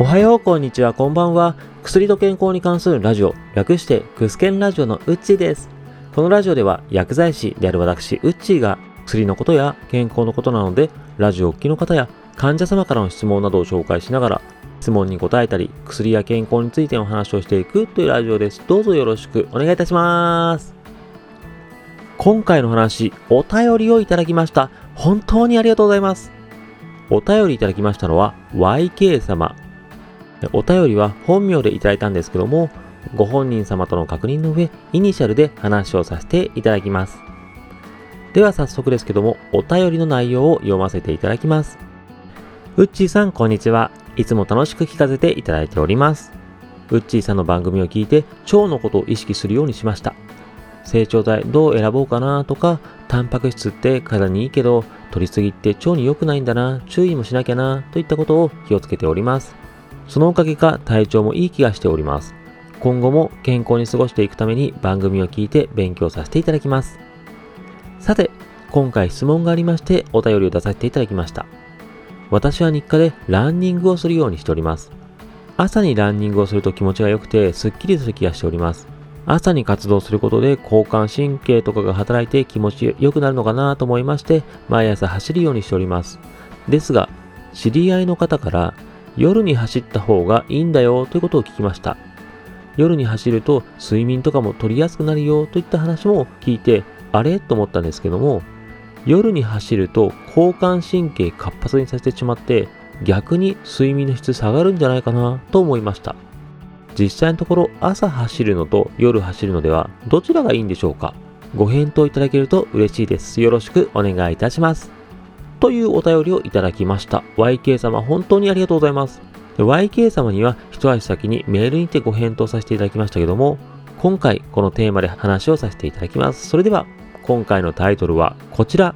おはよう、こんにちは、こんばんは。薬と健康に関するラジオ、略してクスケンラジオのうっちーです。このラジオでは薬剤師である私、うっちーが薬のことや健康のことなので、ラジオを聴きの方や患者様からの質問などを紹介しながら、質問に答えたり、薬や健康についての話をしていくというラジオです。どうぞよろしくお願いいたします。今回の話、お便りをいただきました。本当にありがとうございます。お便りいただきましたのは YK 様お便りは本名でいただいたんですけども、ご本人様との確認の上、イニシャルで話をさせていただきます。では早速ですけども、お便りの内容を読ませていただきます。うっちーさん、こんにちは。いつも楽しく聞かせていただいております。うっちーさんの番組を聞いて、腸のことを意識するようにしました。成長剤どう選ぼうかなとか、タンパク質って体にいいけど、取りすぎって腸に良くないんだな、注意もしなきゃな、といったことを気をつけております。そのおかげか体調もいい気がしております。今後も健康に過ごしていくために番組を聞いて勉強させていただきます。さて、今回質問がありましてお便りを出させていただきました。私は日課でランニングをするようにしております。朝にランニングをすると気持ちが良くてすっきりする気がしております。朝に活動することで交感神経とかが働いて気持ち良くなるのかなと思いまして毎朝走るようにしております。ですが、知り合いの方から夜に走った方がいいんだよということを聞きました。夜に走ると睡眠とかも取りやすくなるよといった話も聞いて、あれ？と思ったんですけども、夜に走ると交感神経活発にさせてしまって逆に睡眠の質下がるんじゃないかなと思いました。実際のところ朝走るのと夜走るのではどちらがいいんでしょうか？ご返答いただけると嬉しいです。よろしくお願いいたします。というお便りをいただきました。YK 様、本当にありがとうございます。YK 様には一足先にメールにてご返答させていただきましたけども、今回このテーマで話をさせていただきます。それでは、今回のタイトルはこちら。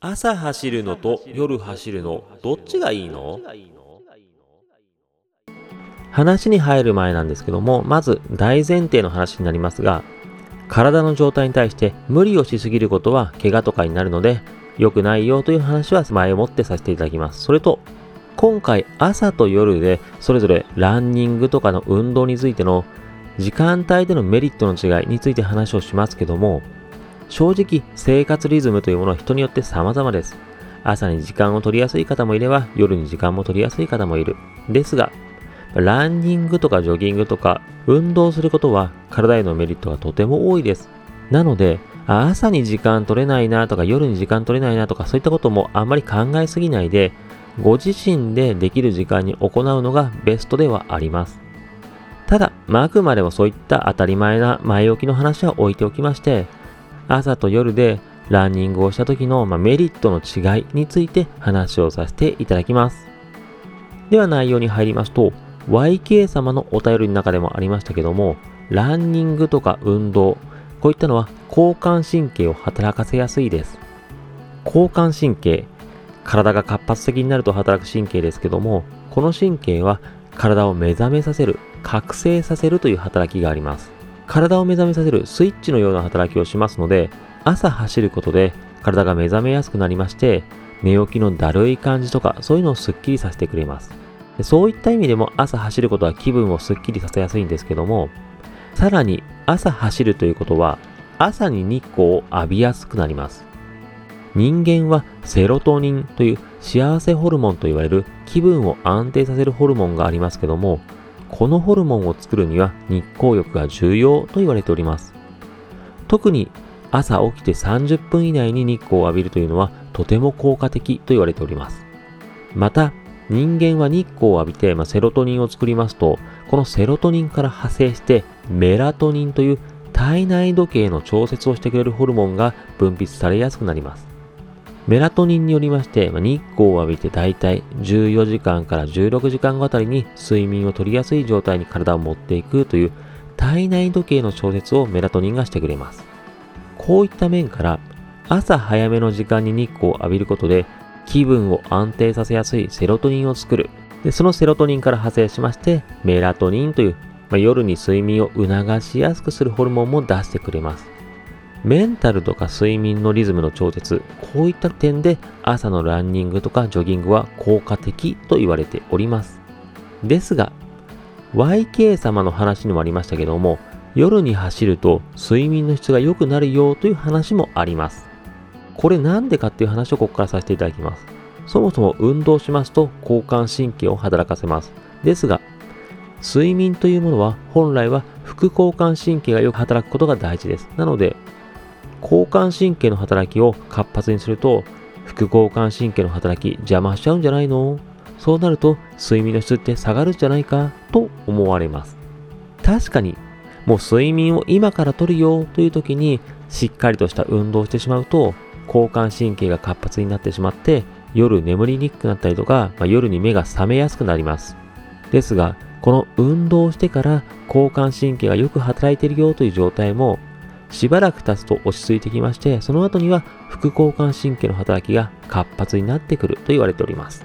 朝走るのと夜走るの、どっちがいいの？話に入る前なんですけども、まず大前提の話になりますが、体の状態に対して無理をしすぎることは怪我とかになるので、良くないよという話は前もってさせていただきます。それと、今回朝と夜でそれぞれランニングとかの運動についての時間帯でのメリットの違いについて話をしますけども、正直生活リズムというものは人によって様々です。朝に時間を取りやすい方もいれば夜に時間も取りやすい方もいる。ですが、ランニングとかジョギングとか運動することは体へのメリットがとても多いです。なので、朝に時間取れないなとか夜に時間取れないなとかそういったこともあんまり考えすぎないで、ご自身でできる時間に行うのがベストではあります。ただ、まあ、くまでもそういった当たり前な前置きの話は置いておきまして、朝と夜でランニングをした時の、まあ、メリットの違いについて話をさせていただきます。では内容に入りますと、YK 様のお便りの中でもありましたけども、ランニングとか運動、こういったのは交感神経を働かせやすいです。交感神経、体が活発的になると働く神経ですけども、この神経は体を目覚めさせる、覚醒させるという働きがあります。体を目覚めさせるスイッチのような働きをしますので、朝走ることで体が目覚めやすくなりまして、寝起きのだるい感じとか、そういうのをスッキリさせてくれます。そういった意味でも朝走ることは気分をスッキリさせやすいんですけども、さらに朝走るということは朝に日光を浴びやすくなります。人間はセロトニンという幸せホルモンと言われる気分を安定させるホルモンがありますけども、このホルモンを作るには日光浴が重要と言われております。特に朝起きて30分以内に日光を浴びるというのはとても効果的と言われております。また、人間は日光を浴びて、まあ、セロトニンを作りますと、このセロトニンから派生してメラトニンという体内時計の調節をしてくれるホルモンが分泌されやすくなります。メラトニンによりまして、まあ、日光を浴びてだいたい14時間から16時間後あたりに睡眠をとりやすい状態に体を持っていくという体内時計の調節をメラトニンがしてくれます。こういった面から朝早めの時間に日光を浴びることで気分を安定させやすいセロトニンを作る。で、そのセロトニンから派生しまして、メラトニンという、まあ、夜に睡眠を促しやすくするホルモンも出してくれます。メンタルとか睡眠のリズムの調節、こういった点で朝のランニングとかジョギングは効果的と言われております。ですが、YK 様の話にもありましたけども、夜に走ると睡眠の質が良くなるよという話もあります。これなんでかっていう話をここからさせていただきます。そもそも運動しますと交感神経を働かせます。ですが、睡眠というものは本来は副交感神経がよく働くことが大事です。なので、交感神経の働きを活発にすると、副交感神経の働き邪魔しちゃうんじゃないの？そうなると睡眠の質って下がるんじゃないか？と思われます。確かに、もう睡眠を今から取るよという時にしっかりとした運動をしてしまうと、交感神経が活発になってしまって夜眠りにくくなったりとか、まあ、夜に目が覚めやすくなります。ですが、この運動をしてから交感神経がよく働いているよという状態もしばらく経つと落ち着いてきまして、その後には副交感神経の働きが活発になってくると言われております。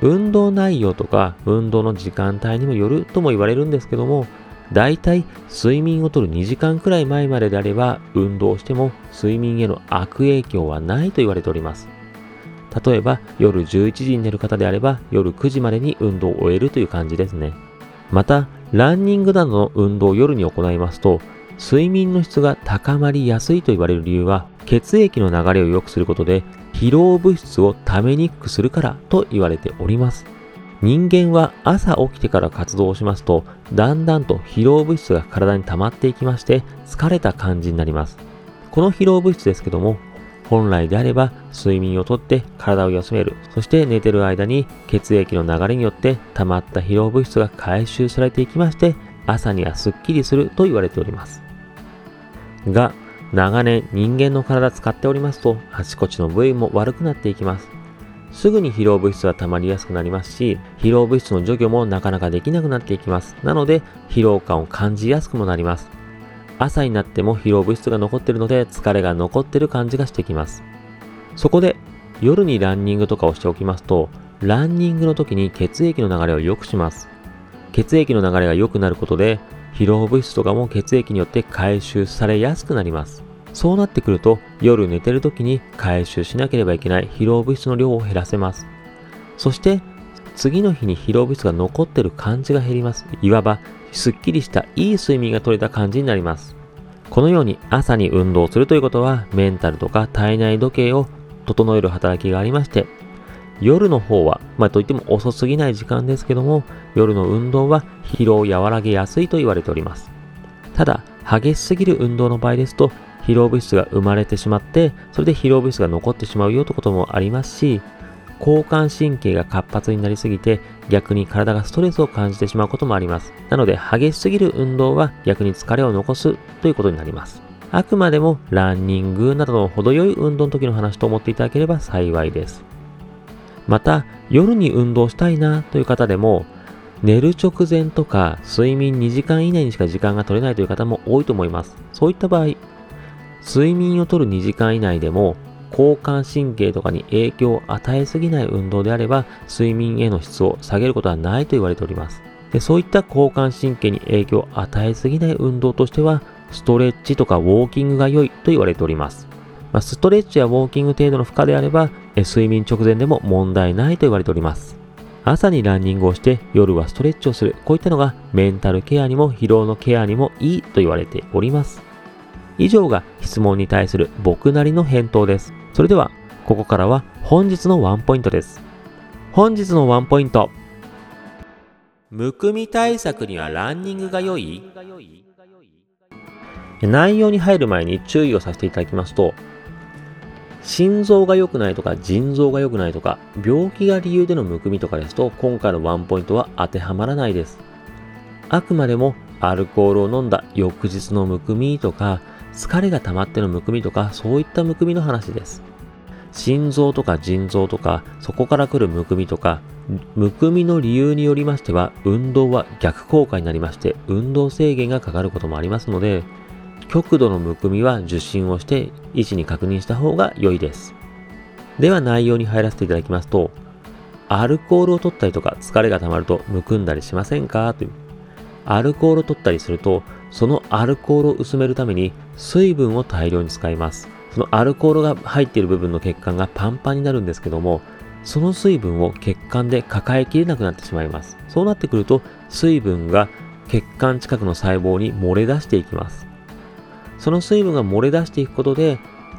運動内容とか運動の時間帯にもよるとも言われるんですけども、だいたい睡眠をとる2時間くらい前までであれば運動しても睡眠への悪影響はないと言われております。例えば夜11時に寝る方であれば夜9時までに運動を終えるという感じですね。また、ランニングなどの運動を夜に行いますと睡眠の質が高まりやすいと言われる理由は血液の流れを良くすることで疲労物質をためにくくするからと言われております。人間は朝起きてから活動をしますと、だんだんと疲労物質が体に溜まっていきまして、疲れた感じになります。この疲労物質ですけども、本来であれば睡眠をとって体を休める。そして寝てる間に血液の流れによって溜まった疲労物質が回収されていきまして、朝にはスッキリすると言われております。が、長年人間の体使っておりますと、あちこちの部位も悪くなっていきます。すぐに疲労物質は溜まりやすくなりますし、疲労物質の除去もなかなかできなくなっていきます。なので、疲労感を感じやすくもなります。朝になっても疲労物質が残っているので、疲れが残っている感じがしてきます。そこで、夜にランニングとかをしておきますと、ランニングの時に血液の流れを良くします。血液の流れが良くなることで、疲労物質とかも血液によって回収されやすくなります。そうなってくると夜寝てる時に回収しなければいけない疲労物質の量を減らせます。そして次の日に疲労物質が残ってる感じが減ります。いわばすっきりしたいい睡眠が取れた感じになります。このように朝に運動するということはメンタルとか体内時計を整える働きがありまして夜の方は、まあ、といっても遅すぎない時間ですけども、夜の運動は疲労を和らげやすいと言われております。ただ、激しすぎる運動の場合ですと、疲労物質が生まれてしまって、それで疲労物質が残ってしまうよということもありますし、交感神経が活発になりすぎて、逆に体がストレスを感じてしまうこともあります。なので、激しすぎる運動は逆に疲れを残すということになります。あくまでもランニングなどの程よい運動の時の話と思っていただければ幸いです。また、夜に運動したいなという方でも、寝る直前とか睡眠2時間以内にしか時間が取れないという方も多いと思います。そういった場合、睡眠をとる2時間以内でも交感神経とかに影響を与えすぎない運動であれば睡眠への質を下げることはないと言われております。でそういった交感神経に影響を与えすぎない運動としてはストレッチとかウォーキングが良いと言われております。まあ、ストレッチやウォーキング程度の負荷であれば睡眠直前でも問題ないと言われております。朝にランニングをして夜はストレッチをする。こういったのがメンタルケアにも疲労のケアにもいいと言われております。以上が質問に対する僕なりの返答です。それでは、ここからは本日のワンポイントです。本日のワンポイント。むくみ対策にはランニングが良い？内容に入る前に注意をさせていただきますと、心臓が良くないとか腎臓が良くないとか病気が理由でのむくみとかですと今回のワンポイントは当てはまらないです。あくまでもアルコールを飲んだ翌日のむくみとか疲れが溜まってのむくみとかそういったむくみの話です。心臓とか腎臓とかそこから来るむくみとかむくみの理由によりましては運動は逆効果になりまして運動制限がかかることもありますので極度のむくみは受診をして医師に確認した方が良いです。では内容に入らせていただきますと、アルコールを取ったりとか疲れが溜まるとむくんだりしませんか？という。アルコールを取ったりするとそのアルコールを薄めるために水分を大量に使います。そのアルコールが入っている部分の血管がパンパンになるんですけども、その水分を血管で抱えきれなくなってしまいます。そうなってくると、水分が血管近くの細胞に漏れ出していきます。その水分が漏れ出していくことで、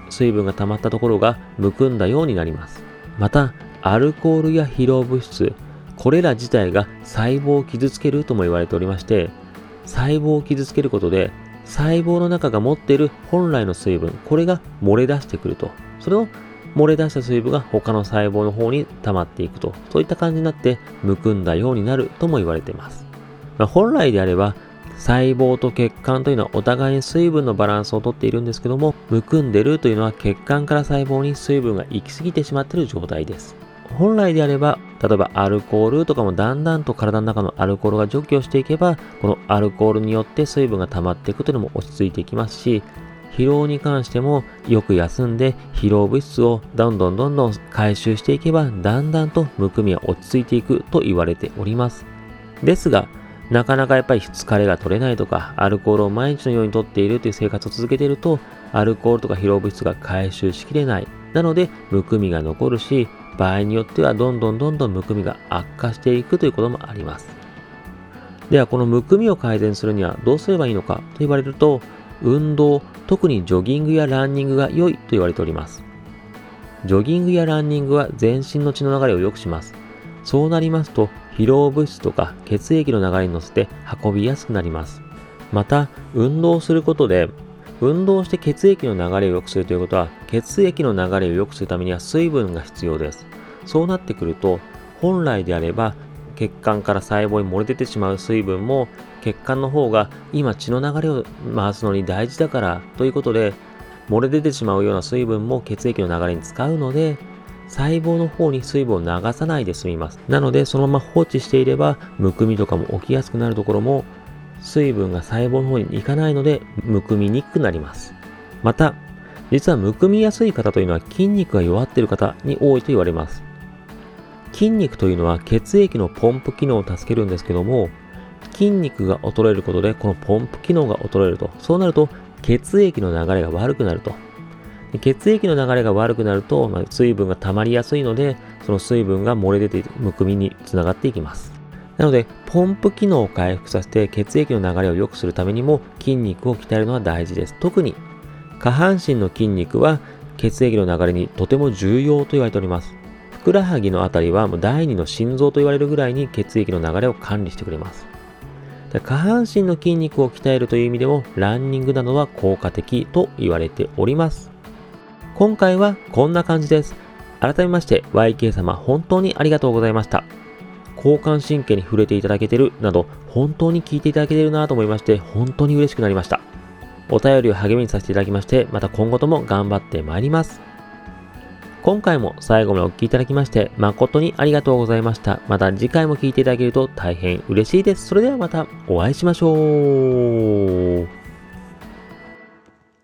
水分が溜まったところがむくんだようになります。また、アルコールや疲労物質、これら自体が細胞を傷つけるとも言われておりまして、細胞を傷つけることで細胞の中が持っている本来の水分、これが漏れ出してくると。それを漏れ出した水分が他の細胞の方に溜まっていくと。そういった感じになってむくんだようになるとも言われています。まあ、本来であれば細胞と血管というのはお互いに水分のバランスをとっているんですけども、むくんでるというのは血管から細胞に水分が行き過ぎてしまっている状態です。本来であれば、例えばアルコールとかもだんだんと体の中のアルコールが除去していけば、このアルコールによって水分が溜まっていくというのも落ち着いていきますし、疲労に関してもよく休んで疲労物質をどんどんどんどん回収していけば、だんだんとむくみは落ち着いていくと言われております。ですが、なかなかやっぱり疲れが取れないとか、アルコールを毎日のようにとっているという生活を続けていると、アルコールとか疲労物質が回収しきれない。なので、むくみが残るし、場合によってはどんどんどんどんむくみが悪化していくということもあります。では、このむくみを改善するにはどうすればいいのかと言われると、運動、特にジョギングやランニングが良いと言われております。ジョギングやランニングは全身の血の流れを良くします。そうなりますと、疲労物質とか血液の流れに乗せて運びやすくなります。また、運動することで、運動して血液の流れを良くするということは、血液の流れを良くするためには水分が必要です。そうなってくると、本来であれば、血管から細胞に漏れ出てしまう水分も、血管の方が今血の流れを回すのに大事だからということで、漏れ出てしまうような水分も血液の流れに使うので、細胞の方に水分を流さないで済みます。なので、そのまま放置していれば、むくみとかも起きやすくなるところも、水分が細胞の方に行かないので、むくみにくくなります。また、実はむくみやすい方というのは筋肉が弱っている方に多いと言われます。筋肉というのは血液のポンプ機能を助けるんですけども、筋肉が衰えることでこのポンプ機能が衰えると。そうなると血液の流れが悪くなると。血液の流れが悪くなると、まあ、水分が溜まりやすいので、その水分が漏れ出てむくみにつながっていきます。なので、ポンプ機能を回復させて血液の流れを良くするためにも筋肉を鍛えるのは大事です。特に下半身の筋肉は血液の流れにとても重要と言われております。ふくらはぎのあたりはもう第二の心臓と言われるぐらいに血液の流れを管理してくれます。下半身の筋肉を鍛えるという意味でもランニングなどは効果的と言われております。今回はこんな感じです。改めまして YK 様本当にありがとうございました。交感神経に触れていただけてるなど本当に聞いていただけてるなと思いまして本当に嬉しくなりました。お便りを励みにさせていただきましてまた今後とも頑張ってまいります。今回も最後までお聴きいただきまして誠にありがとうございました。また次回も聴いていただけると大変嬉しいです。それではまたお会いしましょう。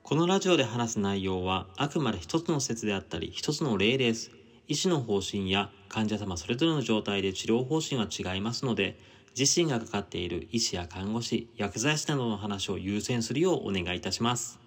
このラジオで話す内容はあくまで一つの説であったり一つの例です。医師の方針や患者様それぞれの状態で治療方針は違いますので、自身がかかっている医師や看護師、薬剤師などの話を優先するようお願いいたします。